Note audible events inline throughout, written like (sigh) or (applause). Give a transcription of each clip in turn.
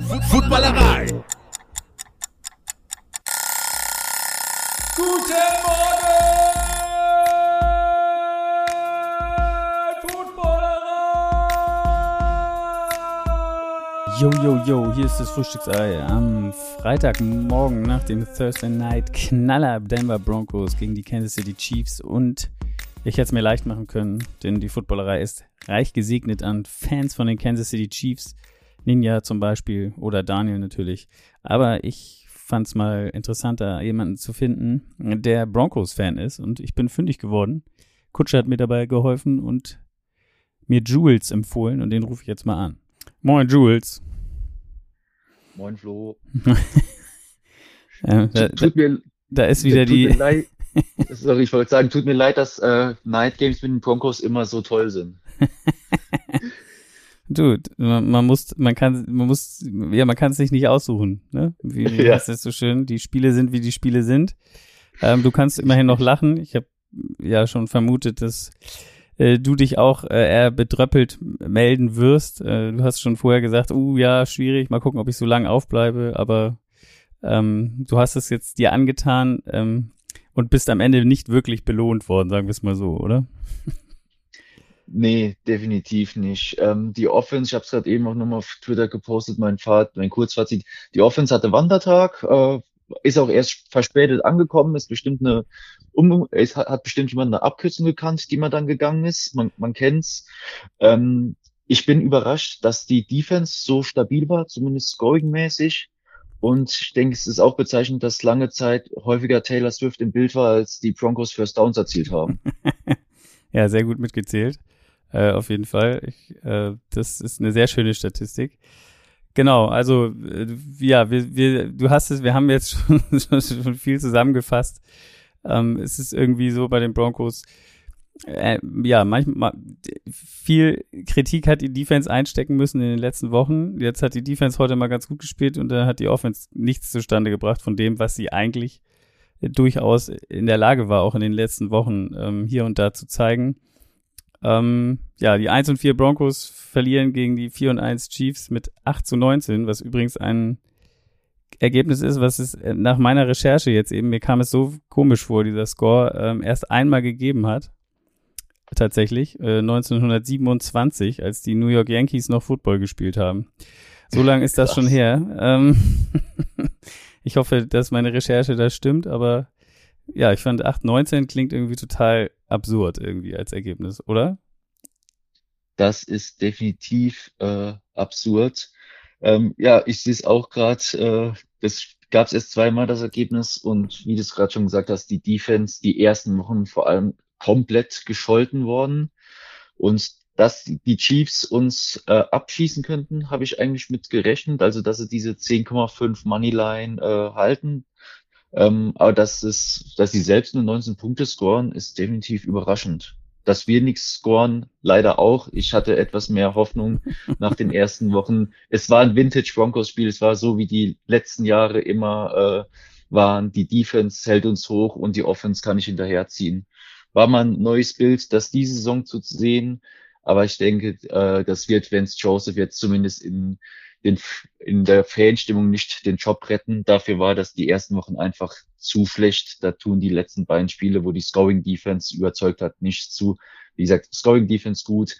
Footballerei. Guten Morgen, Footballerei! Yo, yo, yo, hier ist das Frühstücksei am Freitagmorgen nach dem Thursday Night Knaller Denver Broncos gegen die Kansas City Chiefs und ich hätte es mir leicht machen können, denn die Footballerei ist reich gesegnet an Fans von den Kansas City Chiefs, Ninja zum Beispiel oder Daniel natürlich. Aber ich fand es mal interessanter, jemanden zu finden, der Broncos-Fan ist und ich bin fündig geworden. Kutscher hat mir dabei geholfen und mir Jules empfohlen und den rufe ich jetzt mal an. Moin Jules. Moin Flo. (laughs) äh, da, tut mir, da ist wieder die. Leid, (laughs) sorry, ich wollte sagen, tut mir leid, dass äh, Night Games mit den Broncos immer so toll sind. (laughs) Du, man, man, muss, man kann, man muss, ja, man kann es sich nicht aussuchen, ne? Wie, wie ja. heißt das so schön? Die Spiele sind, wie die Spiele sind. Ähm, du kannst immerhin noch lachen. Ich habe ja schon vermutet, dass äh, du dich auch äh, eher bedröppelt melden wirst. Äh, du hast schon vorher gesagt, uh, ja, schwierig, mal gucken, ob ich so lange aufbleibe, aber ähm, du hast es jetzt dir angetan ähm, und bist am Ende nicht wirklich belohnt worden, sagen wir es mal so, oder? Nee, definitiv nicht. Ähm, die Offense, ich habe es gerade eben auch nochmal auf Twitter gepostet, mein Fahrt, mein Kurzfazit. Die Offense hatte Wandertag, äh, ist auch erst verspätet angekommen, ist bestimmt eine, um, hat, hat bestimmt jemand eine Abkürzung gekannt, die man dann gegangen ist. Man, man kennt's. Ähm, ich bin überrascht, dass die Defense so stabil war, zumindest scoring-mäßig. Und ich denke, es ist auch bezeichnend, dass lange Zeit häufiger Taylor Swift im Bild war, als die Broncos First Downs erzielt haben. (laughs) ja, sehr gut mitgezählt. Äh, auf jeden Fall. Ich, äh, das ist eine sehr schöne Statistik. Genau, also äh, ja, wir, wir, du hast es, wir haben jetzt schon, (laughs) schon viel zusammengefasst. Ähm, es ist irgendwie so bei den Broncos, äh, ja, manchmal viel Kritik hat die Defense einstecken müssen in den letzten Wochen. Jetzt hat die Defense heute mal ganz gut gespielt und dann hat die Offense nichts zustande gebracht von dem, was sie eigentlich durchaus in der Lage war, auch in den letzten Wochen ähm, hier und da zu zeigen. Ähm, ja, die 1 und 4 Broncos verlieren gegen die 4 und 1 Chiefs mit 8 zu 19, was übrigens ein Ergebnis ist, was es äh, nach meiner Recherche jetzt eben, mir kam es so komisch vor, dieser Score ähm, erst einmal gegeben hat. Tatsächlich, äh, 1927, als die New York Yankees noch Football gespielt haben. So lange ist das schon her. Ähm, (laughs) ich hoffe, dass meine Recherche da stimmt, aber ja, ich fand 8-19 klingt irgendwie total absurd irgendwie als Ergebnis, oder? Das ist definitiv äh, absurd. Ähm, ja, ich sehe es auch gerade. Äh, das gab es erst zweimal das Ergebnis und wie du es gerade schon gesagt hast, die Defense die ersten Wochen vor allem komplett gescholten worden und dass die Chiefs uns äh, abschießen könnten, habe ich eigentlich mit gerechnet. Also dass sie diese 10,5 Moneyline äh, halten, ähm, aber dass, es, dass sie selbst nur 19 Punkte scoren, ist definitiv überraschend. Dass wir nichts scoren, leider auch. Ich hatte etwas mehr Hoffnung (laughs) nach den ersten Wochen. Es war ein Vintage Broncos Spiel. Es war so wie die letzten Jahre immer äh, waren. Die Defense hält uns hoch und die Offense kann ich hinterherziehen. War mal ein neues Bild, das diese Saison zu sehen. Aber ich denke, äh, das wird Vance Joseph jetzt zumindest in den, in der Fanstimmung nicht den Job retten. Dafür war das die ersten Wochen einfach zu schlecht. Da tun die letzten beiden Spiele, wo die Scoring Defense überzeugt hat, nicht zu. Wie gesagt, Scoring Defense gut,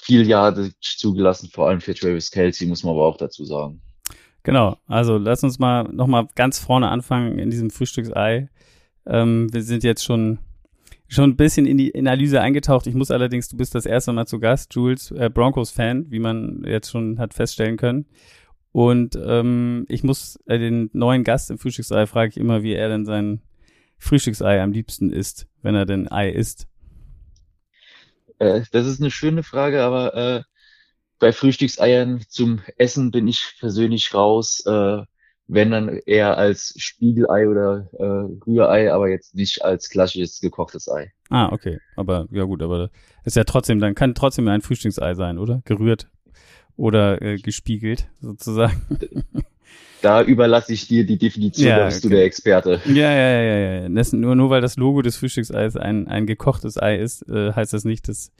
viel Jahre zugelassen, vor allem für Travis Kelsey, muss man aber auch dazu sagen. Genau, also lass uns mal nochmal ganz vorne anfangen in diesem Frühstücksei. Ähm, wir sind jetzt schon schon ein bisschen in die Analyse eingetaucht. Ich muss allerdings, du bist das erste Mal zu Gast, Jules, äh, Broncos-Fan, wie man jetzt schon hat feststellen können. Und ähm, ich muss äh, den neuen Gast im Frühstücksei frage ich immer, wie er denn sein Frühstücksei am liebsten isst, wenn er denn Ei isst. Äh, das ist eine schöne Frage, aber äh, bei Frühstückseiern zum Essen bin ich persönlich raus. Äh, wenn dann eher als Spiegelei oder äh, Rührei, aber jetzt nicht als klassisches gekochtes Ei. Ah, okay. Aber ja gut, aber ist ja trotzdem, dann kann trotzdem ein Frühstücksei sein, oder? Gerührt oder äh, gespiegelt, sozusagen. (laughs) da überlasse ich dir die Definition, Ja, da bist du der Experte. Ja, ja, ja, ja. ja. Das, nur, nur weil das Logo des Frühstückseis ein, ein gekochtes Ei ist, äh, heißt das nicht, dass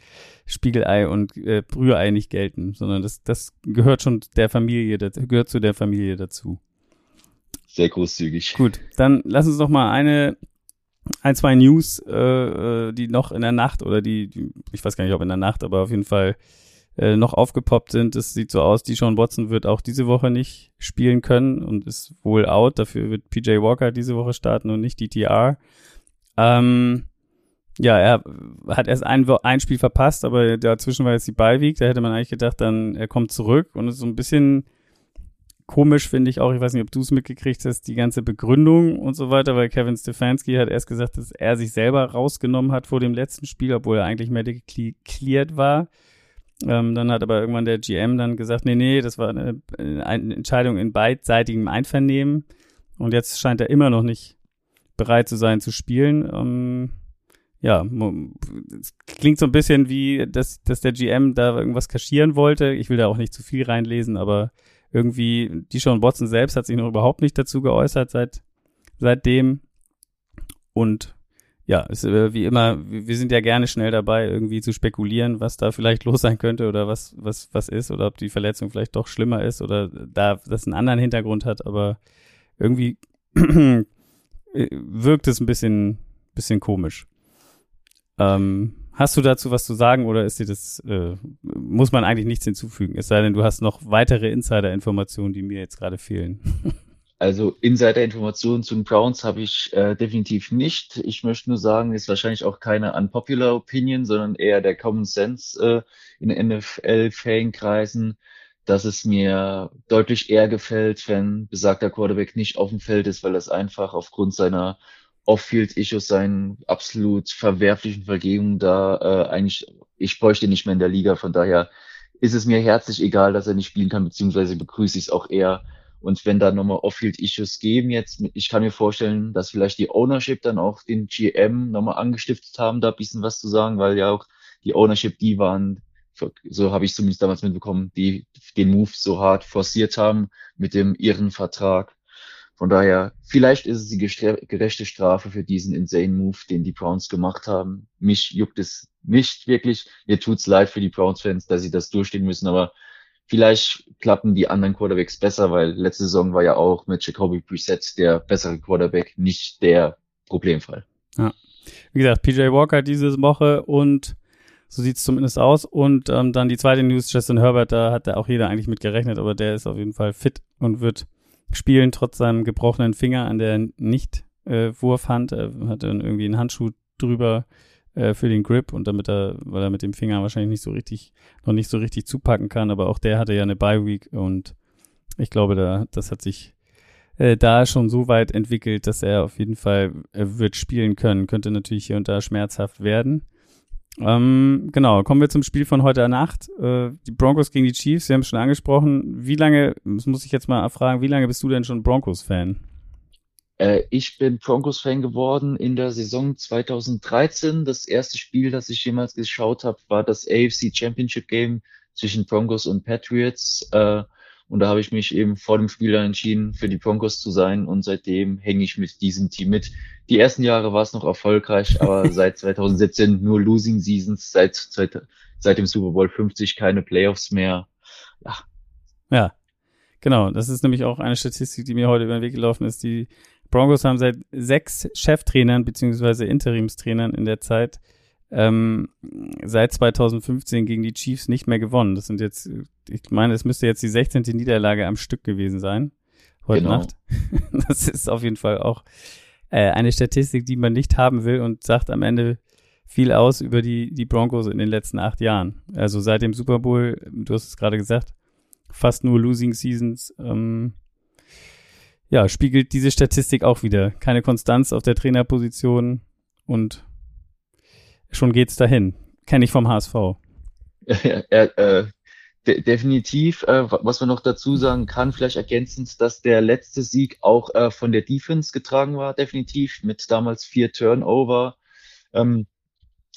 Spiegelei und äh, Brührei nicht gelten, sondern das, das gehört schon der Familie, das gehört zu der Familie dazu. Sehr großzügig. Gut, dann lass uns noch mal eine, ein, zwei News, äh, äh, die noch in der Nacht oder die, ich weiß gar nicht, ob in der Nacht, aber auf jeden Fall äh, noch aufgepoppt sind. Es sieht so aus, die Sean Watson wird auch diese Woche nicht spielen können und ist wohl out. Dafür wird PJ Walker diese Woche starten und nicht DTR. Ähm, ja, er hat erst ein, ein Spiel verpasst, aber dazwischen war jetzt die Bye-Week. Da hätte man eigentlich gedacht, dann er kommt zurück und ist so ein bisschen komisch, finde ich auch. Ich weiß nicht, ob du es mitgekriegt hast, die ganze Begründung und so weiter, weil Kevin Stefanski hat erst gesagt, dass er sich selber rausgenommen hat vor dem letzten Spiel, obwohl er eigentlich medically cleared war. Ähm, dann hat aber irgendwann der GM dann gesagt, nee, nee, das war eine, eine Entscheidung in beidseitigem Einvernehmen. Und jetzt scheint er immer noch nicht bereit zu sein zu spielen. Ähm, ja, klingt so ein bisschen wie, dass, dass der GM da irgendwas kaschieren wollte. Ich will da auch nicht zu viel reinlesen, aber irgendwie, die Sean Watson selbst hat sich noch überhaupt nicht dazu geäußert seit, seitdem. Und ja, ist, äh, wie immer, wir sind ja gerne schnell dabei, irgendwie zu spekulieren, was da vielleicht (laughs) los sein könnte oder was, was, was ist oder ob die Verletzung vielleicht doch schlimmer ist oder da das einen anderen Hintergrund hat, aber irgendwie (clears throat) wirkt es ein bisschen, bisschen komisch. Ähm, hast du dazu was zu sagen oder ist dir das, äh, muss man eigentlich nichts hinzufügen? Es sei denn, du hast noch weitere Insider-Informationen, die mir jetzt gerade fehlen. (laughs) Also Insider-Informationen zu den Browns habe ich äh, definitiv nicht. Ich möchte nur sagen, ist wahrscheinlich auch keine unpopular Opinion, sondern eher der Common Sense äh, in NFL-Fankreisen, dass es mir deutlich eher gefällt, wenn besagter Quarterback nicht auf dem Feld ist, weil das einfach aufgrund seiner Off-Field-Issues, seinen absolut verwerflichen Vergehungen da äh, eigentlich, ich bräuchte nicht mehr in der Liga. Von daher ist es mir herzlich egal, dass er nicht spielen kann, beziehungsweise begrüße ich es auch eher, und wenn da nochmal Off-Field-Issues geben jetzt, ich kann mir vorstellen, dass vielleicht die Ownership dann auch den GM nochmal angestiftet haben, da ein bisschen was zu sagen, weil ja auch die Ownership, die waren, so habe ich zumindest damals mitbekommen, die den Move so hart forciert haben mit dem ihren Vertrag. Von daher, vielleicht ist es die gerechte Strafe für diesen insane Move, den die Browns gemacht haben. Mich juckt es nicht wirklich. Mir tut's leid für die Browns-Fans, dass sie das durchstehen müssen, aber Vielleicht klappen die anderen Quarterbacks besser, weil letzte Saison war ja auch mit Jacoby Brissett der bessere Quarterback, nicht der Problemfall. Wie gesagt, PJ Walker diese Woche und so sieht's zumindest aus. Und ähm, dann die zweite News, Justin Herbert, da hat da auch jeder eigentlich mit gerechnet, aber der ist auf jeden Fall fit und wird spielen, trotz seinem gebrochenen Finger an der Nicht-Wurfhand. er hatte irgendwie einen Handschuh drüber äh, für den Grip und damit er, weil er mit dem Finger wahrscheinlich nicht so richtig, noch nicht so richtig zupacken kann, aber auch der hatte ja eine Bye-Week und ich glaube, da, das hat sich äh, da schon so weit entwickelt, dass er auf jeden Fall äh, wird spielen können. Könnte natürlich hier und da schmerzhaft werden. Ähm, genau, kommen wir zum Spiel von heute Nacht. Äh, die Broncos gegen die Chiefs, wir haben es schon angesprochen. Wie lange, das muss ich jetzt mal fragen, wie lange bist du denn schon Broncos-Fan? Äh, ich bin Broncos-Fan geworden in der Saison 2013. Das erste Spiel, das ich jemals geschaut habe, war das AFC Championship Game zwischen Broncos und Patriots. Äh, und da habe ich mich eben vor dem Spiel dann entschieden, für die Broncos zu sein. Und seitdem hänge ich mit diesem Team mit. Die ersten Jahre war es noch erfolgreich, aber (laughs) seit 2017 nur Losing Seasons, seit, seit, seit dem Super Bowl 50 keine Playoffs mehr. Ja, Ja, genau. Das ist nämlich auch eine Statistik, die mir heute über den Weg gelaufen ist. Die Broncos haben seit sechs Cheftrainern beziehungsweise Interimstrainern in der Zeit ähm, seit 2015 gegen die Chiefs nicht mehr gewonnen. Das sind jetzt, ich meine, es müsste jetzt die 16. Niederlage am Stück gewesen sein. Heute Genau. Nacht. (laughs) Das ist auf jeden Fall auch äh, eine Statistik, die man nicht haben will und sagt am Ende viel aus über die, die Broncos in den letzten acht Jahren. Also seit dem Super Bowl, du hast es gerade gesagt, fast nur Losing Seasons. Ähm, ja, spiegelt diese Statistik auch wieder. Keine Konstanz auf der Trainerposition und schon geht's dahin. Kenne ich vom HSV. (laughs) er, äh, de definitiv, äh, was man noch dazu sagen kann, vielleicht ergänzend, dass der letzte Sieg auch äh, von der Defense getragen war, definitiv, mit damals vier Turnover, ähm,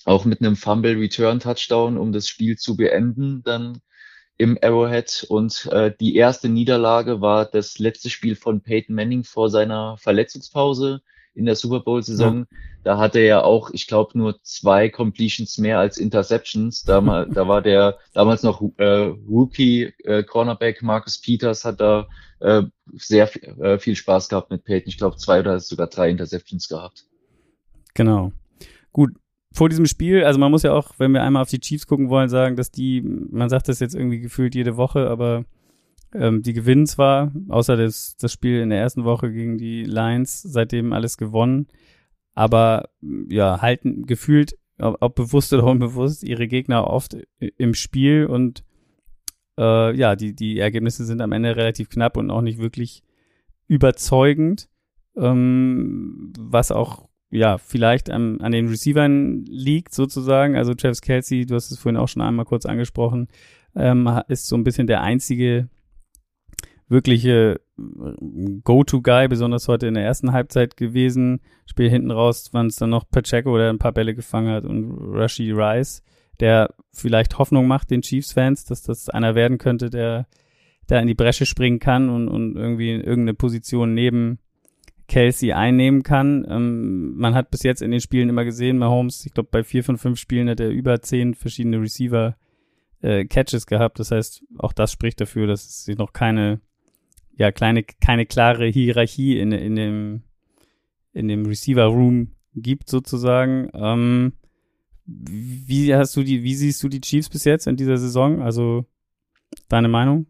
auch mit einem Fumble Return Touchdown, um das Spiel zu beenden, dann im Arrowhead und äh, die erste Niederlage war das letzte Spiel von Peyton Manning vor seiner Verletzungspause in der Super Bowl-Saison. Ja. Da hatte er auch, ich glaube, nur zwei Completions mehr als Interceptions. Da, mal, (laughs) da war der damals noch äh, Rookie äh, Cornerback Marcus Peters hat da äh, sehr äh, viel Spaß gehabt mit Peyton. Ich glaube, zwei oder sogar drei Interceptions gehabt. Genau. Gut, vor diesem Spiel, also man muss ja auch, wenn wir einmal auf die Chiefs gucken wollen, sagen, dass die, man sagt das jetzt irgendwie gefühlt jede Woche, aber ähm, die gewinnen zwar, außer das, das Spiel in der ersten Woche gegen die Lions, seitdem alles gewonnen, aber ja, halten gefühlt, ob, ob bewusst oder unbewusst, ihre Gegner oft im Spiel und äh, ja, die, die Ergebnisse sind am Ende relativ knapp und auch nicht wirklich überzeugend, ähm, was auch ja, vielleicht an, an den Receivern liegt sozusagen. Also Travis Kelsey, du hast es vorhin auch schon einmal kurz angesprochen, ähm, ist so ein bisschen der einzige wirkliche äh, Go-To-Guy, besonders heute in der ersten Halbzeit gewesen. Spiel hinten raus, wann es dann noch Pacheco, der ein paar Bälle gefangen hat und Rashi Rice, der vielleicht Hoffnung macht den Chiefs-Fans, dass das einer werden könnte, der da in die Bresche springen kann und, und irgendwie in irgendeine Position neben Kelsey einnehmen kann. Ähm, man hat bis jetzt in den Spielen immer gesehen, Mahomes, ich glaube bei vier von fünf Spielen hat er über zehn verschiedene Receiver äh, Catches gehabt. Das heißt, auch das spricht dafür, dass es sich noch keine, ja, kleine, keine klare Hierarchie in, in dem, in dem Receiver Room gibt sozusagen. Ähm, wie hast du die, wie siehst du die Chiefs bis jetzt in dieser Saison? Also deine Meinung?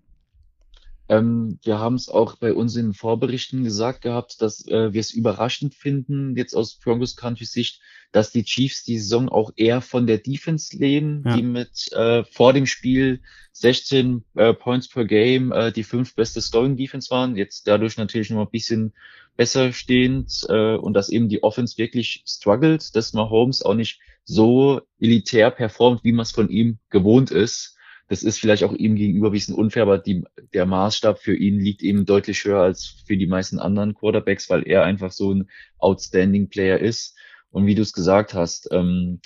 Ähm, wir haben es auch bei uns in den Vorberichten gesagt gehabt, dass äh, wir es überraschend finden, jetzt aus Broncos Country Sicht, dass die Chiefs die Saison auch eher von der Defense leben, ja. die mit äh, vor dem Spiel 16 äh, Points per Game äh, die fünf beste Scoring Defense waren, jetzt dadurch natürlich noch ein bisschen besser stehend äh, und dass eben die Offense wirklich struggelt, dass Mahomes auch nicht so elitär performt, wie man es von ihm gewohnt ist das ist vielleicht auch ihm gegenüber ein bisschen unfair, aber die, der Maßstab für ihn liegt eben deutlich höher als für die meisten anderen Quarterbacks, weil er einfach so ein outstanding Player ist. Und wie du es gesagt hast, ähm,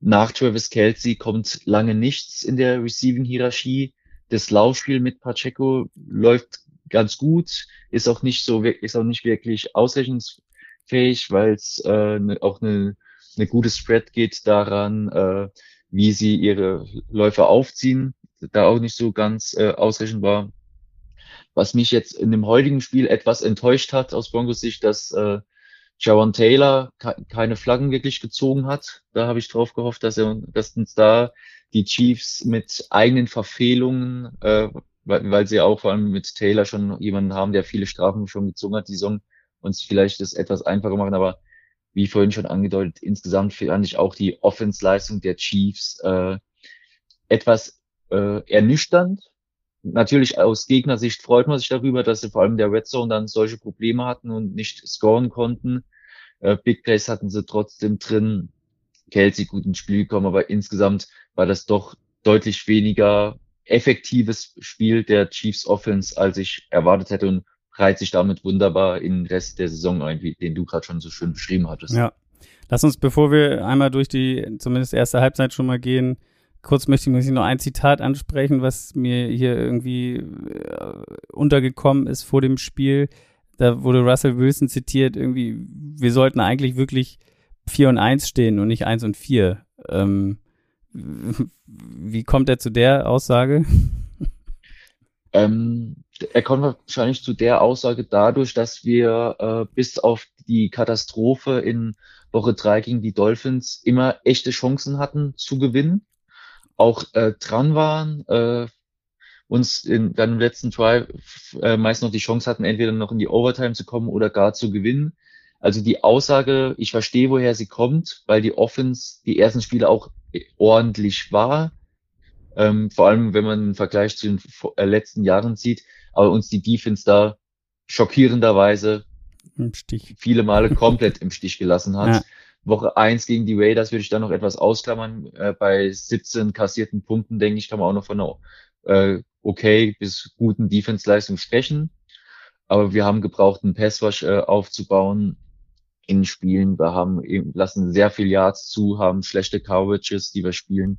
nach Travis Kelsey kommt lange nichts in der Receiving-Hierarchie. Das Laufspiel mit Pacheco läuft ganz gut, ist auch nicht so, ist auch nicht wirklich ausrechnungsfähig, weil es äh, ne, auch eine, eine gute Spread geht daran, äh, wie sie ihre Läufer aufziehen, da auch nicht so ganz äh, ausrechenbar. Was mich jetzt in dem heutigen Spiel etwas enttäuscht hat aus Broncos Sicht, dass äh, Jawan Taylor keine Flaggen wirklich gezogen hat. Da habe ich drauf gehofft, dass er, dass uns da die Chiefs mit eigenen Verfehlungen, äh, weil, weil sie auch vor allem mit Taylor schon jemanden haben, der viele Strafen schon gezogen hat, die Saison, uns vielleicht das etwas einfacher machen. Aber wie vorhin schon angedeutet, insgesamt fand ich auch die Offense-Leistung der Chiefs äh, etwas äh, ernüchternd. Natürlich aus Gegnersicht freut man sich darüber, dass sie vor allem der Red Zone dann solche Probleme hatten und nicht scoren konnten. Äh, Big Plays hatten sie trotzdem drin. Kelsey gut ins Spiel gekommen, aber insgesamt war das doch deutlich weniger effektives Spiel der Chiefs Offense, als ich erwartet hätte. Und reiht sich damit wunderbar in den Rest der Saison ein, wie, den du gerade schon so schön beschrieben hattest. Ja. Lass uns, bevor wir einmal durch die zumindest erste Halbzeit schon mal gehen, kurz möchte ich noch ein Zitat ansprechen, was mir hier irgendwie äh, untergekommen ist vor dem Spiel. Da wurde Russell Wilson zitiert, irgendwie, wir sollten eigentlich wirklich 4 und 1 stehen und nicht 1 und 4. Ähm, wie kommt er zu der Aussage? Ähm, er kommt wahrscheinlich zu der Aussage dadurch, dass wir äh, bis auf die Katastrophe in Woche drei gegen die Dolphins immer echte Chancen hatten zu gewinnen, auch äh, dran waren, äh, uns in, dann im letzten Drive äh, meist noch die Chance hatten, entweder noch in die Overtime zu kommen oder gar zu gewinnen. Also die Aussage, ich verstehe, woher sie kommt, weil die Offense die ersten Spiele auch ordentlich war. Ähm, vor allem, wenn man einen Vergleich zu den äh, letzten Jahren sieht, aber uns die Defense da schockierenderweise viele Male (laughs) komplett im Stich gelassen hat. Ja. Woche eins gegen die Raiders würde ich da noch etwas ausklammern. Äh, bei 17 kassierten Punkten, denke ich, kann man auch noch von einer äh, okay bis guten Defense-Leistung sprechen. Aber wir haben gebraucht, einen Passwash äh, aufzubauen in Spielen. Wir haben eben, lassen sehr viel Yards zu, haben schlechte Coverages, die wir spielen.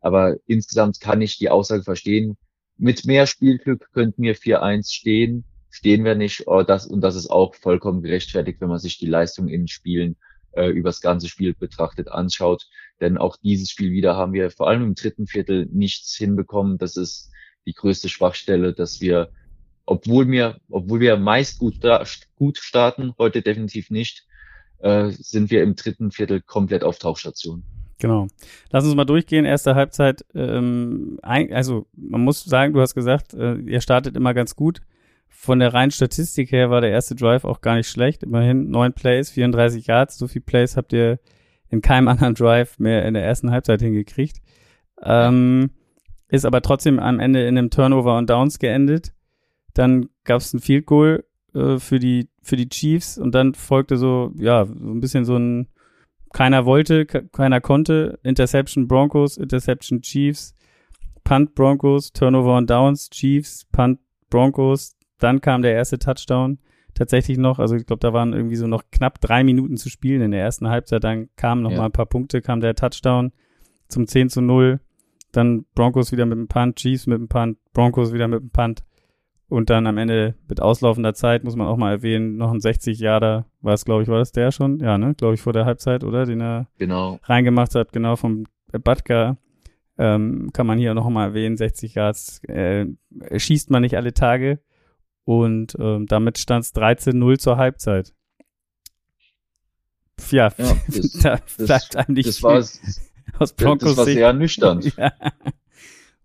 Aber insgesamt kann ich die Aussage verstehen, mit mehr Spielglück könnten wir 4-1 stehen, stehen wir nicht. Oh, das, und das ist auch vollkommen gerechtfertigt, wenn man sich die Leistung in Spielen äh, übers ganze Spiel betrachtet anschaut. Denn auch dieses Spiel wieder haben wir vor allem im dritten Viertel nichts hinbekommen. Das ist die größte Schwachstelle, dass wir, obwohl wir, obwohl wir meist gut, gut starten, heute definitiv nicht, äh, sind wir im dritten Viertel komplett auf Tauchstation. Genau. Lass uns mal durchgehen. Erste Halbzeit. Ähm, also man muss sagen, du hast gesagt, äh, ihr startet immer ganz gut. Von der reinen Statistik her war der erste Drive auch gar nicht schlecht. Immerhin neun Plays, 34 Yards. So viel Plays habt ihr in keinem (laughs) anderen Drive mehr in der ersten Halbzeit hingekriegt. Ähm, ist aber trotzdem am Ende in einem Turnover und Downs geendet. Dann gab es ein Field Goal äh, für die für die Chiefs und dann folgte so ja so ein bisschen so ein keiner wollte, keiner konnte. Interception Broncos, Interception Chiefs, Punt Broncos, Turnover und Downs Chiefs, Punt Broncos. Dann kam der erste Touchdown tatsächlich noch. Also ich glaube, da waren irgendwie so noch knapp drei Minuten zu spielen in der ersten Halbzeit. Dann kamen noch ja. mal ein paar Punkte, kam der Touchdown zum 10 zu 0. Dann Broncos wieder mit dem Punt, Chiefs mit dem Punt, Broncos wieder mit dem Punt. Und dann am Ende mit auslaufender Zeit, muss man auch mal erwähnen, noch ein 60 Jahre war es, glaube ich, war das der schon? Ja, ne? Glaube ich, vor der Halbzeit, oder? Den er genau. reingemacht hat, genau vom Batka. Ähm, kann man hier noch mal erwähnen, 60 Yards äh, schießt man nicht alle Tage. Und ähm, damit stand es 13-0 zur Halbzeit. Ja, ja das, (laughs) da bleibt einem nicht das war, aus Broncos Das war sehr nüchtern. (laughs) ja,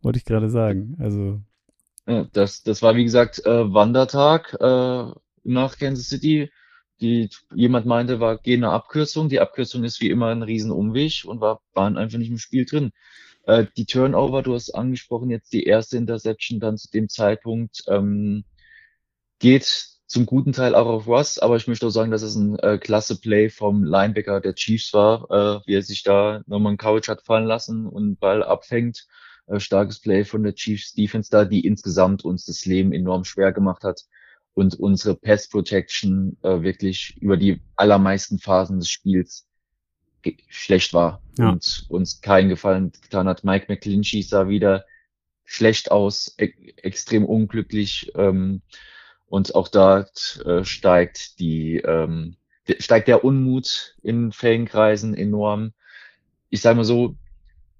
wollte ich gerade sagen. Also das, das war wie gesagt äh, Wandertag äh, nach Kansas City. Die jemand meinte, war geh eine Abkürzung. Die Abkürzung ist wie immer ein Riesenumweg und war waren einfach nicht im Spiel drin. Äh, die Turnover, du hast angesprochen, jetzt die erste Interception dann zu dem Zeitpunkt ähm, geht zum guten Teil auch auf Russ, aber ich möchte auch sagen, dass es ein äh, klasse Play vom Linebacker der Chiefs war, äh, wie er sich da nochmal einen Couch hat fallen lassen und Ball abfängt äh, starkes Play von der Chiefs Defense da, die insgesamt uns das Leben enorm schwer gemacht hat und unsere Pass Protection äh, wirklich über die allermeisten Phasen des Spiels schlecht war ja. und uns keinen Gefallen getan hat. Mike McClinchy sah wieder schlecht aus, e extrem unglücklich ähm, und auch dort äh, steigt die ähm, steigt der Unmut in Fangenkreisen enorm. Ich sage mal so,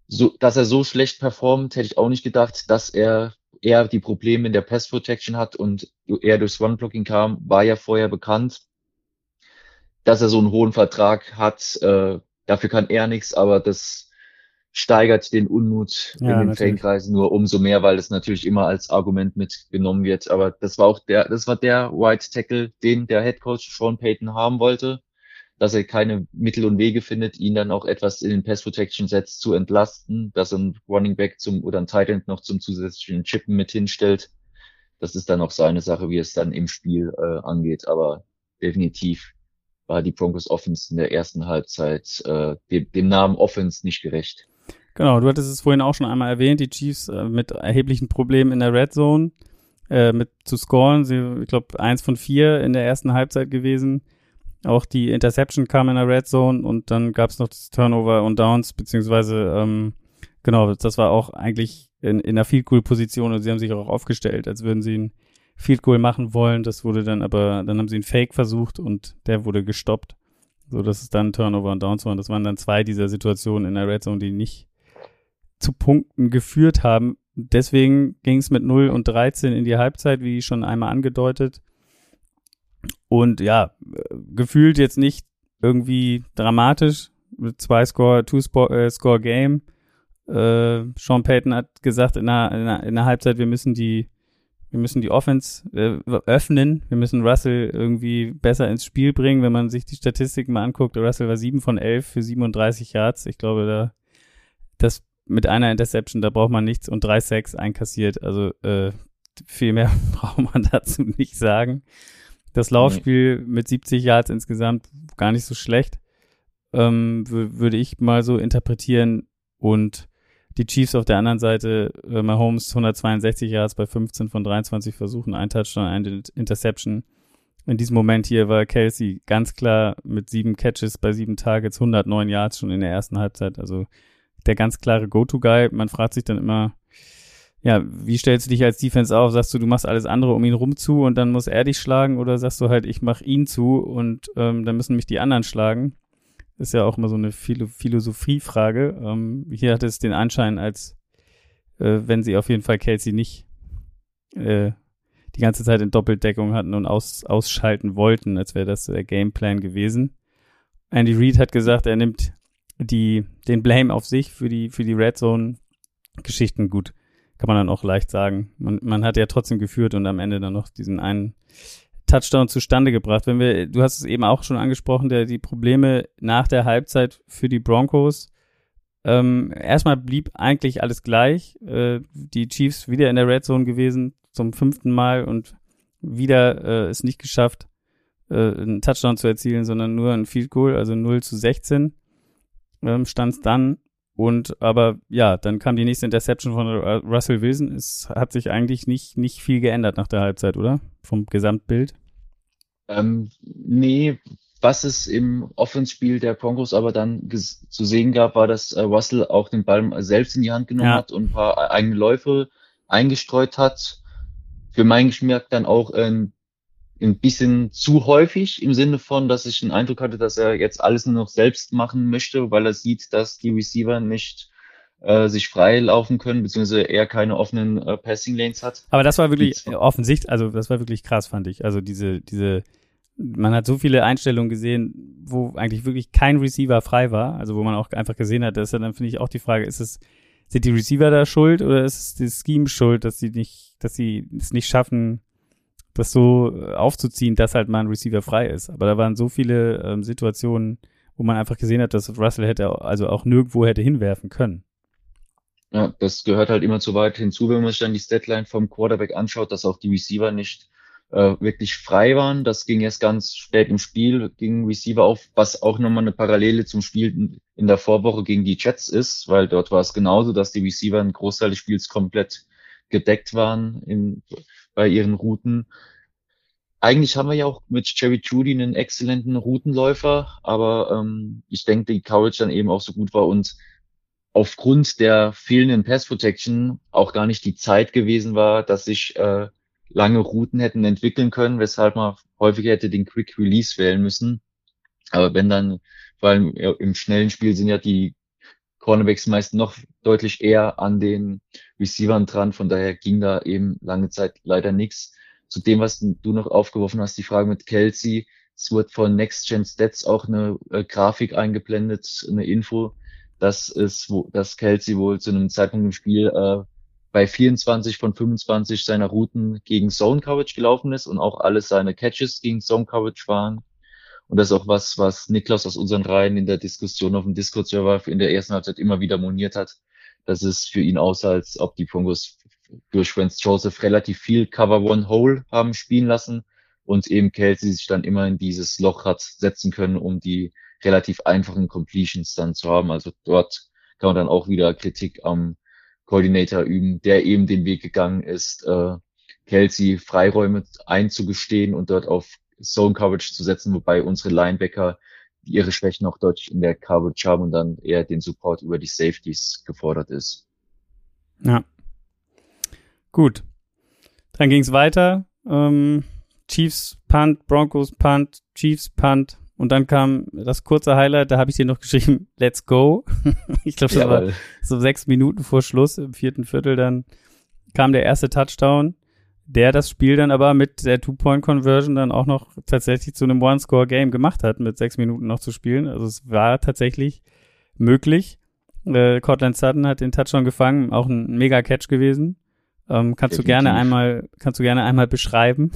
so, dass er so schlecht performt, hätte ich auch nicht gedacht, dass er eher die Probleme in der Pass Protection hat und er durchs Run Blocking kam, war ja vorher bekannt. Dass er so einen hohen Vertrag hat, äh, dafür kann er nichts, aber das steigert den Unmut ja, in den Fankreisen nur umso mehr, weil es natürlich immer als Argument mitgenommen wird. Aber das war auch der, das war der White Tackle, den der Head Coach Sean Payton haben wollte dass er keine Mittel und Wege findet, ihn dann auch etwas in den Pass Protection Sets zu entlasten, dass er ein Running Back zum oder ein Tight End noch zum zusätzlichen Chippen mit hinstellt. Das ist dann auch seine Sache, wie es dann im Spiel äh, angeht. Aber definitiv war die Broncos Offense in der ersten Halbzeit äh, dem, dem Namen Offense nicht gerecht. Genau, du hattest es vorhin auch schon einmal erwähnt, die Chiefs äh, mit erheblichen Problemen in der Red Zone äh, mit zu scoren. Sie, ich glaube, eins von vier in der ersten Halbzeit gewesen. Auch die Interception kam in der Red Zone und dann gab es noch das Turnover und Downs, beziehungsweise, ähm, genau, das war auch eigentlich in, in einer Field Goal Position und sie haben sich auch aufgestellt, als würden sie ein Field Goal machen wollen. Das wurde dann aber, dann haben sie einen Fake versucht und der wurde gestoppt, so dass es dann Turnover und Downs waren. Das waren dann zwei dieser Situationen in der Red Zone, die nicht zu Punkten geführt haben. Deswegen ging es mit 0 und 13 in die Halbzeit, wie schon einmal angedeutet. Und ja, gefühlt jetzt nicht irgendwie dramatisch. Zwei Score, two äh, Score Game. Äh, Sean Payton hat gesagt in der, in, der, in der Halbzeit, wir müssen die, wir müssen die Offense äh, öffnen. Wir müssen Russell irgendwie besser ins Spiel bringen. Wenn man sich die Statistiken mal anguckt, Russell war 7 von 11 für 37 Yards. Ich glaube, da, das mit einer Interception, da braucht man nichts und drei Sacks einkassiert. Also, äh, viel mehr (laughs) braucht man dazu nicht sagen. Das Laufspiel nee. mit 70 Yards insgesamt gar nicht so schlecht, ähm, würde ich mal so interpretieren. Und die Chiefs auf der anderen Seite, äh, Mahomes 162 Yards bei 15 von 23 Versuchen, ein Touchdown, eine Interception. In diesem Moment hier war Kelsey ganz klar mit sieben Catches bei sieben Targets, 109 Yards schon in der ersten Halbzeit. Also der ganz klare Go-To-Guy. Man fragt sich dann immer, ja, wie stellst du dich als Defense auf? Sagst du, du machst alles andere um ihn rum zu und dann muss er dich schlagen oder sagst du halt, ich mach ihn zu und ähm, dann müssen mich die anderen schlagen? Ist ja auch immer so eine Philo Philosophiefrage. Ähm, hier hat es den Anschein, als äh, wenn sie auf jeden Fall Kelsey nicht äh, die ganze Zeit in Doppeldeckung hatten und aus, ausschalten wollten, als wäre das der Gameplan gewesen. Andy Reid hat gesagt, er nimmt die, den Blame auf sich für die, für die Red Zone Geschichten gut. Kann man dann auch leicht sagen. Man, man hat ja trotzdem geführt und am Ende dann noch diesen einen Touchdown zustande gebracht. Wenn wir, du hast es eben auch schon angesprochen, der, die Probleme nach der Halbzeit für die Broncos. Ähm, erstmal blieb eigentlich alles gleich. Äh, die Chiefs wieder in der Red Zone gewesen zum fünften Mal und wieder äh, es nicht geschafft, äh, einen Touchdown zu erzielen, sondern nur ein Field Goal, also 0 zu 16 ähm, stand es dann. Und aber ja, dann kam die nächste Interception von Russell Wilson. Es hat sich eigentlich nicht, nicht viel geändert nach der Halbzeit, oder? Vom Gesamtbild. Ähm, nee, was es im Offenspiel der Broncos aber dann zu sehen gab, war, dass äh, Russell auch den Ball selbst in die Hand genommen ja. hat und ein paar eigene Läufe eingestreut hat. Für meinen Geschmack dann auch ein ein bisschen zu häufig im Sinne von, dass ich den Eindruck hatte, dass er jetzt alles nur noch selbst machen möchte, weil er sieht, dass die Receiver nicht äh, sich frei laufen können, beziehungsweise er keine offenen äh, Passing Lanes hat. Aber das war wirklich offensichtlich, also das war wirklich krass, fand ich. Also diese, diese, man hat so viele Einstellungen gesehen, wo eigentlich wirklich kein Receiver frei war, also wo man auch einfach gesehen hat, dass er dann finde ich auch die Frage, ist es, sind die Receiver da schuld oder ist es das Scheme schuld, dass sie nicht, dass sie es nicht schaffen, das so äh, aufzuziehen, dass halt mal ein Receiver frei ist. Aber da waren so viele ähm, Situationen, wo man einfach gesehen hat, dass Russell hätte also auch nirgendwo hätte hinwerfen können. Ja, das gehört halt immer zu weit hinzu, wenn man sich dann die Statline vom Quarterback anschaut, dass auch die Receiver nicht äh, wirklich frei waren. Das ging erst ganz spät im Spiel, ging Receiver auf, was auch nochmal eine Parallele zum Spiel in der Vorwoche gegen die Jets ist, weil dort war es genauso, dass die Receiver einen Großteil des Spiels komplett gedeckt waren in, bei ihren Routen. Eigentlich haben wir ja auch mit Jerry Judy einen exzellenten Routenläufer, aber ähm, ich denke, die Coverage dann eben auch so gut war und aufgrund der fehlenden Pass Protection auch gar nicht die Zeit gewesen war, dass sich äh, lange Routen hätten entwickeln können, weshalb man häufiger hätte den Quick Release wählen müssen. Aber wenn dann, allem im schnellen Spiel sind ja die Cornerbacks meist noch deutlich eher an den Receivern dran. Von daher ging da eben lange Zeit leider nichts. Zu dem, was du noch aufgeworfen hast, die Frage mit Kelsey. Es wird von Next Gen Stats auch eine äh, Grafik eingeblendet, eine Info, dass es, wo, dass Kelsey wohl zu einem Zeitpunkt im Spiel äh, bei 24 von 25 seiner Routen gegen Zone Coverage gelaufen ist und auch alle seine Catches gegen Zone Coverage waren. Und das ist auch was, was Niklas aus unseren Reihen in der Diskussion auf dem Discord-Server in der ersten Halbzeit immer wieder moniert hat, dass es für ihn aussah, als ob die Broncos durch Franz Joseph relativ viel Cover One Hole haben spielen lassen und eben Kelsey sich dann immer in dieses Loch hat setzen können, um die relativ einfachen Completions dann zu haben. Also dort kann man dann auch wieder Kritik am Coordinator üben, der eben den Weg gegangen ist, äh, Kelsey Freiräume einzugestehen und dort auf Zone Coverage zu setzen, wobei unsere Linebacker ihre Schwächen auch deutlich in der Coverage haben und dann eher den Support über die Safeties gefordert ist. Ja. Gut. Dann ging es weiter. Ähm, Chiefs Punt, Broncos Punt, Chiefs Punt. Und dann kam das kurze Highlight, da habe ich dir noch geschrieben, let's go. (laughs) ich glaube, das Jawohl. war so sechs Minuten vor Schluss, im vierten Viertel dann kam der erste Touchdown der das Spiel dann aber mit der Two-Point-Conversion dann auch noch tatsächlich zu einem One-Score-Game gemacht hat, mit sechs Minuten noch zu spielen. Also es war tatsächlich möglich. Äh, Cortland Sutton hat den Touchdown gefangen, auch ein Mega-Catch gewesen. Ähm, kannst Definitiv. du gerne einmal, kannst du gerne einmal beschreiben?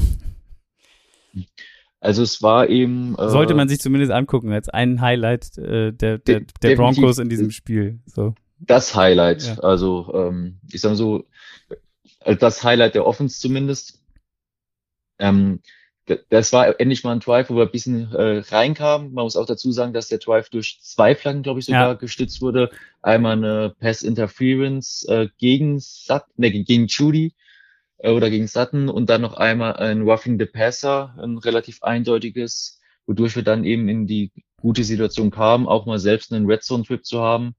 Also es war eben. Äh, Sollte man sich zumindest angucken als ein Highlight äh, der, der, der Broncos in diesem Spiel. So. Das Highlight. Ja. Also ähm, ich sag mal so, das Highlight der Offense zumindest. Ähm, das war endlich mal ein Drive, wo wir ein bisschen äh, reinkamen. Man muss auch dazu sagen, dass der Drive durch zwei Flaggen, glaube ich, sogar ja. gestützt wurde. Einmal eine Pass Interference äh, gegen Sutton, ne, gegen Judy äh, oder gegen Sutton und dann noch einmal ein Roughing the Passer, ein relativ eindeutiges, wodurch wir dann eben in die gute Situation kamen, auch mal selbst einen Red Zone Trip zu haben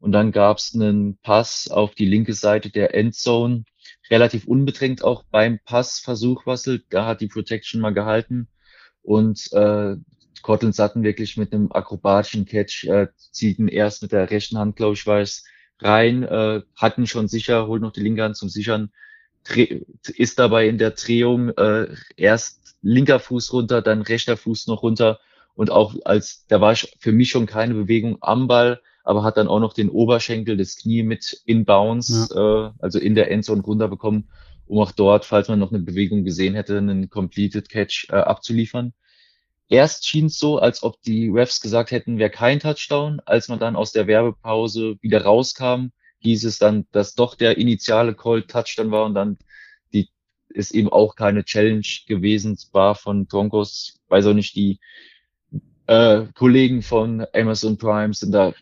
Und dann gab es einen Pass auf die linke Seite der Endzone, relativ unbedrängt auch beim Passversuch Wassel. Da hat die Protection mal gehalten. Und äh, Cortland Sutton wirklich mit einem akrobatischen Catch äh, zieht ihn erst mit der rechten Hand, glaube ich, weiß, rein, äh, hat ihn schon sicher, holt noch die linke Hand zum Sichern, ist dabei in der Drehung äh, erst linker Fuß runter, dann rechter Fuß noch runter. Und auch als, da war für mich schon keine Bewegung am Ball, aber hat dann auch noch den Oberschenkel, das Knie mit in Bounce, ja. äh, also in der Endzone runterbekommen, um auch dort, falls man noch eine Bewegung gesehen hätte, einen Completed Catch äh, abzuliefern. Erst schien es so, als ob die Refs gesagt hätten, wäre kein Touchdown. Als man dann aus der Werbepause wieder rauskam, hieß es dann, dass doch der initiale Call Touchdown war und dann die ist eben auch keine Challenge gewesen war von Broncos. Weiß auch nicht, die äh, Kollegen von Amazon Prime sind da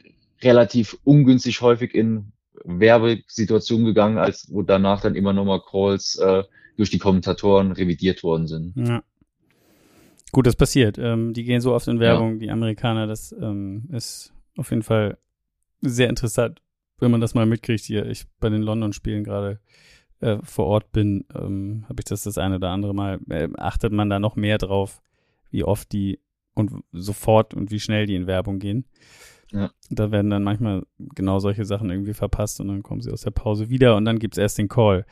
relativ ungünstig häufig in Werbesituationen gegangen, als wo danach dann immer nochmal Calls äh, durch die Kommentatoren revidiert worden sind. Ja. Gut, das passiert. Ähm, die gehen so oft in Werbung, ja. die Amerikaner. Das ähm, ist auf jeden Fall sehr interessant, wenn man das mal mitkriegt hier. Ich bei den London-Spielen gerade äh, vor Ort bin, ähm, habe ich das das eine oder andere Mal. Äh, achtet man da noch mehr drauf, wie oft die und sofort und wie schnell die in Werbung gehen. Ja. Da werden dann manchmal genau solche Sachen irgendwie verpasst und dann kommen sie aus der Pause wieder und dann gibt's erst den Call.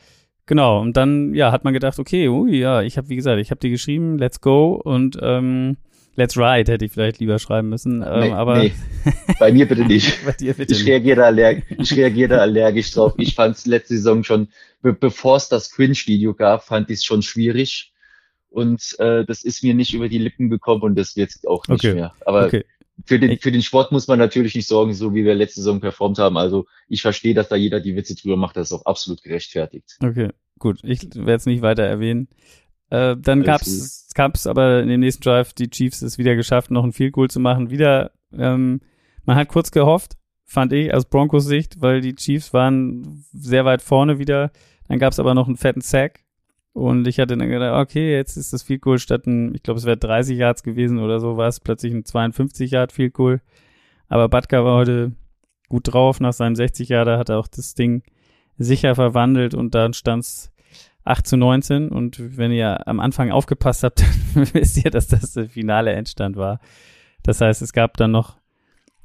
Genau, und dann, ja, hat man gedacht, okay, ui, ja, ich habe, wie gesagt, ich habe dir geschrieben, let's go und ähm, let's ride hätte ich vielleicht lieber schreiben müssen, ähm, nee, aber... Nee, (laughs) bei mir bitte nicht. bei dir bitte ich reagiere allerg ich reagiere da allergisch drauf. Ich fand es letzte Saison schon, be bevor es das Cringe-Video gab, fand ich es schon schwierig und äh, das ist mir nicht über die Lippen gekommen und das wird auch nicht okay. mehr. Aber okay für den, für den Sport muss man natürlich nicht sorgen, so wie wir letzte Saison performt haben. Also ich verstehe, dass da jeder die Witze drüber macht, das ist auch absolut gerechtfertigt. Okay, gut. Ich werde es nicht weiter erwähnen. Äh, dann gab es gab's aber in dem nächsten Drive, die Chiefs es wieder geschafft, noch ein Field Goal zu machen. Wieder, ähm, man hat kurz gehofft, fand ich, aus Broncos Sicht, weil die Chiefs waren sehr weit vorne wieder. Dann gab es aber noch einen fetten Sack und ich hatte dann gedacht, okay, jetzt ist das Field Goal statt ein, ich glaube, es wäre 30 Yards gewesen oder so, war es plötzlich ein 52 Yard Field Goal. Aber Batka war heute gut drauf. Nach seinem 60 Yarder hat er auch das Ding sicher verwandelt und dann stand es 8 zu 19. Und wenn ihr am Anfang aufgepasst habt, (laughs) dann wisst ihr, dass das der finale Endstand war. Das heißt, es gab dann noch,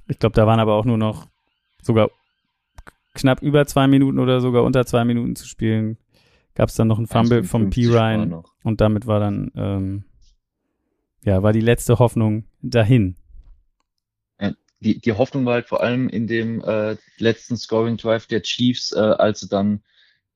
ich glaube, da waren aber auch nur noch sogar knapp über zwei Minuten oder sogar unter zwei Minuten zu spielen gab es dann noch einen Fumble vom P. Ryan und damit war dann, ähm, ja, war die letzte Hoffnung dahin. Die, die Hoffnung war halt vor allem in dem äh, letzten Scoring Drive der Chiefs, äh, als sie dann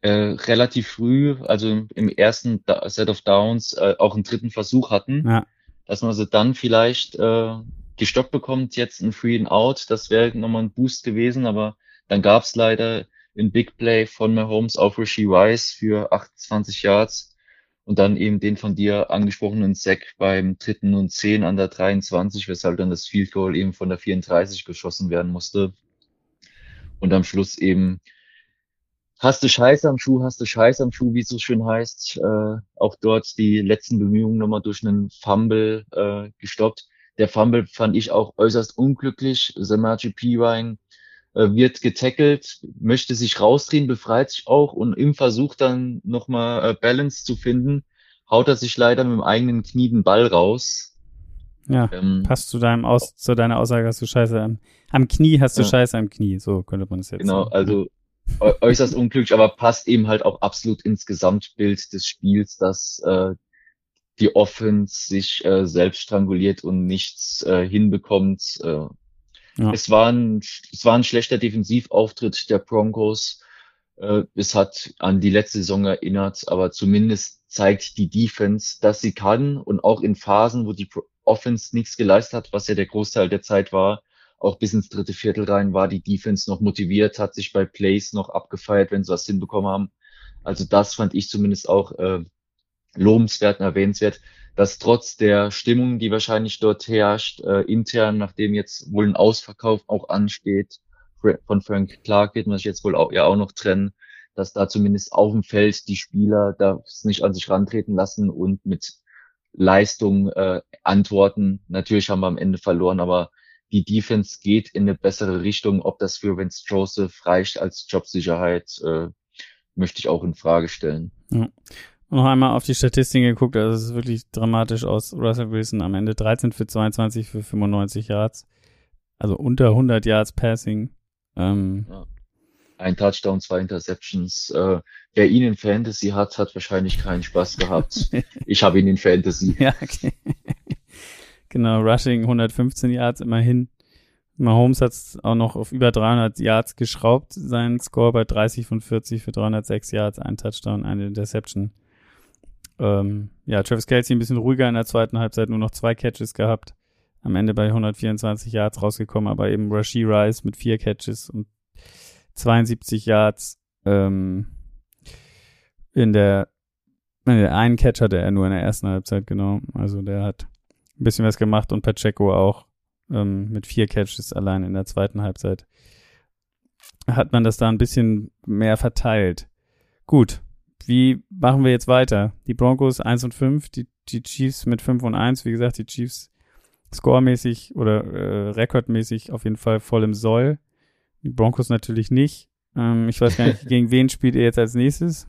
äh, relativ früh, also im ersten Set of Downs, äh, auch einen dritten Versuch hatten, ja. dass man sie dann vielleicht äh, gestoppt bekommt, jetzt ein Free and Out, das wäre nochmal ein Boost gewesen, aber dann gab es leider in Big Play von Mahomes auf Rishi Rice für 28 Yards und dann eben den von dir angesprochenen Sack beim dritten und zehn an der 23, weshalb dann das Field Goal eben von der 34 geschossen werden musste. Und am Schluss eben hast du Scheiß am Schuh, hast du Scheiß am Schuh, wie es so schön heißt. Äh, auch dort die letzten Bemühungen nochmal durch einen Fumble äh, gestoppt. Der Fumble fand ich auch äußerst unglücklich. Samaji Pirine äh, wird getackelt, möchte sich rausdrehen, befreit sich auch und im Versuch dann nochmal äh, Balance zu finden, haut er sich leider mit dem eigenen Knie den Ball raus. Ja, ähm, passt zu deinem Aus, zu deiner Aussage, hast du Scheiße am, am Knie, hast du ja. Scheiße am Knie, so könnte man es jetzt Genau, sagen. also äußerst unglücklich, aber passt eben halt auch absolut ins Gesamtbild des Spiels, dass äh, die Offense sich äh, selbst stranguliert und nichts äh, hinbekommt. Äh, ja. Es, war ein, es war ein schlechter Defensivauftritt der Broncos. Äh, es hat an die letzte Saison erinnert, aber zumindest zeigt die Defense, dass sie kann und auch in Phasen, wo die Offense nichts geleistet hat, was ja der Großteil der Zeit war, auch bis ins dritte Viertel rein war die Defense noch motiviert, hat sich bei Plays noch abgefeiert, wenn sie was hinbekommen haben. Also das fand ich zumindest auch äh, lobenswert und erwähnenswert dass trotz der Stimmung, die wahrscheinlich dort herrscht, äh, intern, nachdem jetzt wohl ein Ausverkauf auch ansteht, von Frank Clark wird man sich jetzt wohl auch, ja auch noch trennen, dass da zumindest auf dem Feld die Spieler das nicht an sich rantreten lassen und mit Leistung äh, antworten. Natürlich haben wir am Ende verloren, aber die Defense geht in eine bessere Richtung. Ob das für Vince Joseph reicht als Jobsicherheit, äh, möchte ich auch in Frage stellen. Ja. Noch einmal auf die Statistiken geguckt, also es ist wirklich dramatisch aus Russell Wilson am Ende 13 für 22 für 95 Yards, also unter 100 Yards Passing. Ähm, ja. Ein Touchdown, zwei Interceptions. Äh, wer ihn in Fantasy hat, hat wahrscheinlich keinen Spaß gehabt. (laughs) ich habe ihn in Fantasy. Ja, okay. (laughs) genau, Rushing 115 Yards immerhin. Mahomes hat auch noch auf über 300 Yards geschraubt, sein Score bei 30 von 40 für 306 Yards, ein Touchdown, eine Interception. Ähm, ja, Travis Kelsey ein bisschen ruhiger in der zweiten Halbzeit, nur noch zwei Catches gehabt. Am Ende bei 124 Yards rausgekommen, aber eben Rashi Rice mit vier Catches und 72 Yards ähm, in der, in der einen Catch hatte er nur in der ersten Halbzeit, genau. Also der hat ein bisschen was gemacht und Pacheco auch ähm, mit vier Catches allein in der zweiten Halbzeit. Hat man das da ein bisschen mehr verteilt. Gut, wie machen wir jetzt weiter? Die Broncos 1 und 5, die, die Chiefs mit 5 und 1. Wie gesagt, die Chiefs scoremäßig oder äh, rekordmäßig auf jeden Fall voll im Soll. Die Broncos natürlich nicht. Ähm, ich weiß gar nicht, (laughs) gegen wen spielt ihr jetzt als nächstes?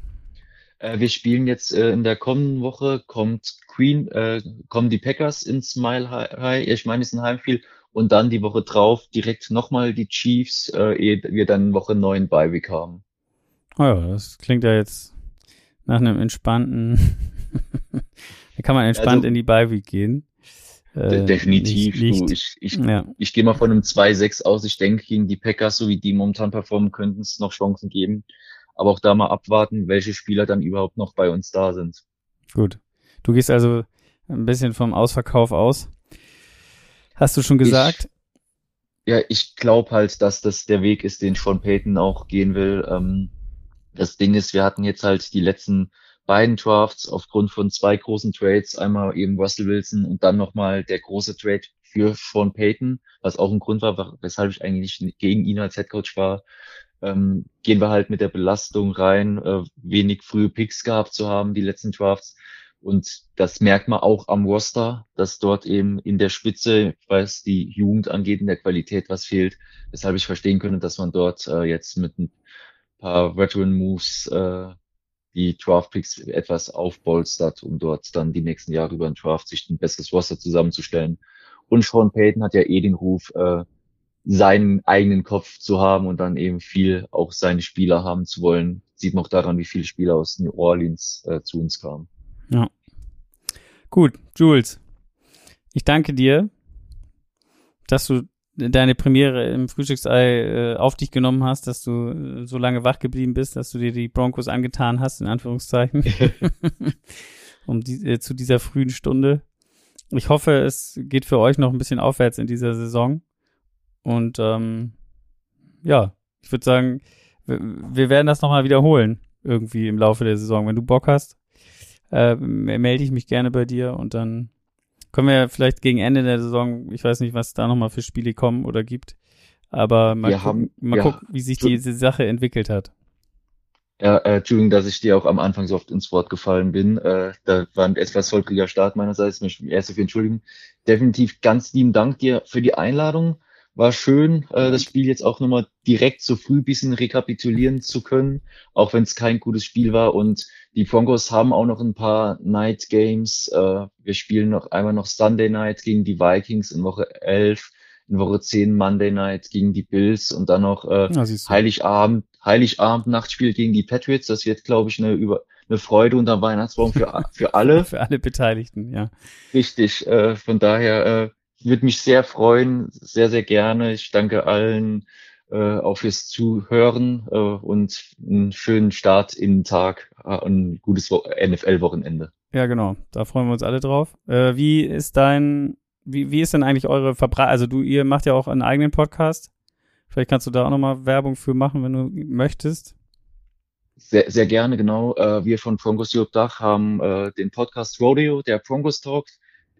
Äh, wir spielen jetzt äh, in der kommenden Woche, kommt Queen, äh, kommen die Packers ins Smile High, ich meine, es ist ein Heimspiel, und dann die Woche drauf direkt nochmal die Chiefs, äh, ehe wir dann Woche 9 bei Week haben. Oh ja, das klingt ja jetzt nach einem entspannten, (laughs) da kann man entspannt also, in die Bye Week gehen. Äh, definitiv. Nicht, nicht. Du, ich ich, ja. ich gehe mal von einem 2-6 aus. Ich denke, gegen die Packers, so wie die momentan performen, könnten es noch Chancen geben. Aber auch da mal abwarten, welche Spieler dann überhaupt noch bei uns da sind. Gut. Du gehst also ein bisschen vom Ausverkauf aus. Hast du schon gesagt? Ich, ja, ich glaube halt, dass das der Weg ist, den Sean Payton auch gehen will. Ähm, das Ding ist, wir hatten jetzt halt die letzten beiden Drafts aufgrund von zwei großen Trades, einmal eben Russell Wilson und dann nochmal der große Trade für Sean Payton, was auch ein Grund war, weshalb ich eigentlich nicht gegen ihn als Headcoach war, ähm, gehen wir halt mit der Belastung rein, äh, wenig frühe Picks gehabt zu haben, die letzten Drafts. Und das merkt man auch am Roster, dass dort eben in der Spitze, was die Jugend angeht, in der Qualität was fehlt, weshalb ich verstehen könnte, dass man dort äh, jetzt mit paar Veteran Moves äh, die Draft Picks etwas aufbolstert, um dort dann die nächsten Jahre über den Draft sich ein besseres Roster zusammenzustellen. Und Sean Payton hat ja eh den Ruf, äh, seinen eigenen Kopf zu haben und dann eben viel auch seine Spieler haben zu wollen. Sieht man auch daran, wie viele Spieler aus New Orleans äh, zu uns kamen. Ja. Gut, Jules. Ich danke dir, dass du deine Premiere im Frühstücksei äh, auf dich genommen hast, dass du äh, so lange wach geblieben bist, dass du dir die Broncos angetan hast, in Anführungszeichen, (laughs) um die, äh, zu dieser frühen Stunde. Ich hoffe, es geht für euch noch ein bisschen aufwärts in dieser Saison. Und ähm, ja, ich würde sagen, wir, wir werden das nochmal wiederholen, irgendwie im Laufe der Saison. Wenn du Bock hast, äh, melde ich mich gerne bei dir und dann können wir ja vielleicht gegen Ende der Saison, ich weiß nicht, was da nochmal für Spiele kommen oder gibt, aber mal, wir gucken, haben, mal ja, gucken, wie sich diese Sache entwickelt hat. Ja, äh, Entschuldigung, dass ich dir auch am Anfang so oft ins Wort gefallen bin. Äh, da war ein etwas holpriger Start meinerseits, mich erst dafür entschuldigen. Definitiv ganz lieben Dank dir für die Einladung. War schön, äh, das Spiel jetzt auch nochmal direkt so früh bisschen rekapitulieren zu können, auch wenn es kein gutes Spiel war. Und die Broncos haben auch noch ein paar Night Games. Äh, wir spielen noch einmal noch Sunday Night gegen die Vikings in Woche 11, in Woche 10 Monday Night gegen die Bills und dann noch äh, ja, Heiligabend, Heiligabend Nachtspiel gegen die Patriots. Das wird, glaube ich, eine über eine Freude unter Weihnachtsbaum für, für alle. (laughs) für alle Beteiligten, ja. Richtig. Äh, von daher äh, würde mich sehr freuen, sehr, sehr gerne. Ich danke allen äh, auch fürs Zuhören äh, und einen schönen Start in den Tag, äh, ein gutes NFL-Wochenende. Ja, genau. Da freuen wir uns alle drauf. Äh, wie ist dein, wie, wie ist denn eigentlich eure Verbreitung? Also du, ihr macht ja auch einen eigenen Podcast. Vielleicht kannst du da auch nochmal Werbung für machen, wenn du möchtest. Sehr, sehr gerne, genau. Äh, wir von Prongos Europe Dach haben äh, den Podcast Rodeo, der Prongos Talk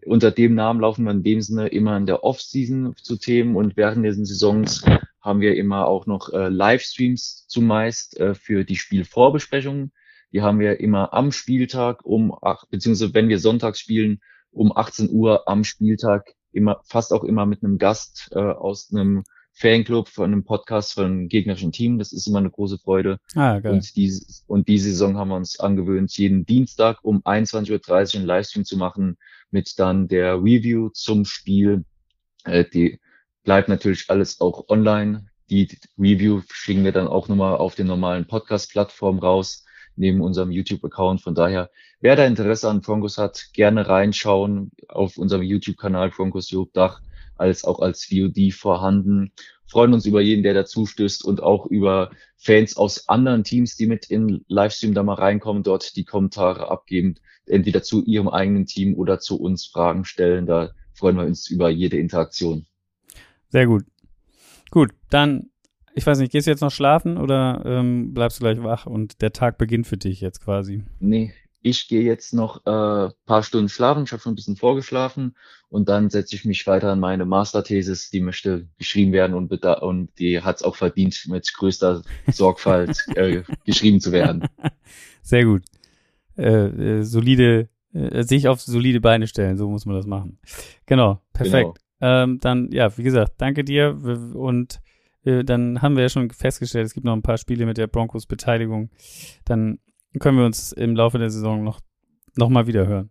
unter dem Namen laufen wir in dem Sinne immer in der Off-Season zu Themen und während der Saisons haben wir immer auch noch äh, Livestreams zumeist äh, für die Spielvorbesprechungen. Die haben wir immer am Spieltag um acht, beziehungsweise wenn wir sonntags spielen, um 18 Uhr am Spieltag immer, fast auch immer mit einem Gast äh, aus einem Fanclub von einem Podcast von einem gegnerischen Team. Das ist immer eine große Freude. Ah, geil. Und die, und diese Saison haben wir uns angewöhnt, jeden Dienstag um 21.30 Uhr einen Livestream zu machen mit dann der Review zum Spiel. Äh, die bleibt natürlich alles auch online. Die Review schicken wir dann auch nochmal auf den normalen Podcast-Plattformen raus, neben unserem YouTube-Account. Von daher, wer da Interesse an Broncos hat, gerne reinschauen auf unserem YouTube-Kanal Broncos Job als auch als VOD vorhanden. Freuen uns über jeden, der dazu stößt und auch über Fans aus anderen Teams, die mit in Livestream da mal reinkommen, dort die Kommentare abgeben, entweder zu ihrem eigenen Team oder zu uns Fragen stellen. Da freuen wir uns über jede Interaktion. Sehr gut. Gut, dann, ich weiß nicht, gehst du jetzt noch schlafen oder ähm, bleibst du gleich wach und der Tag beginnt für dich jetzt quasi? Nee, ich gehe jetzt noch äh, paar Stunden schlafen. Ich habe schon ein bisschen vorgeschlafen und dann setze ich mich weiter an meine Masterthesis. Die möchte geschrieben werden und, und die hat es auch verdient, mit größter Sorgfalt (laughs) äh, geschrieben zu werden. Sehr gut. Äh, äh, solide, äh, sich auf solide Beine stellen, so muss man das machen. Genau, perfekt. Genau. Ähm, dann, ja, wie gesagt, danke dir und äh, dann haben wir ja schon festgestellt, es gibt noch ein paar Spiele mit der Broncos Beteiligung. Dann können wir uns im Laufe der Saison noch, noch mal wieder hören.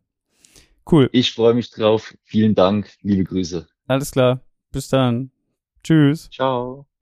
Cool. Ich freue mich drauf. Vielen Dank. Liebe Grüße. Alles klar. Bis dann. Tschüss. Ciao.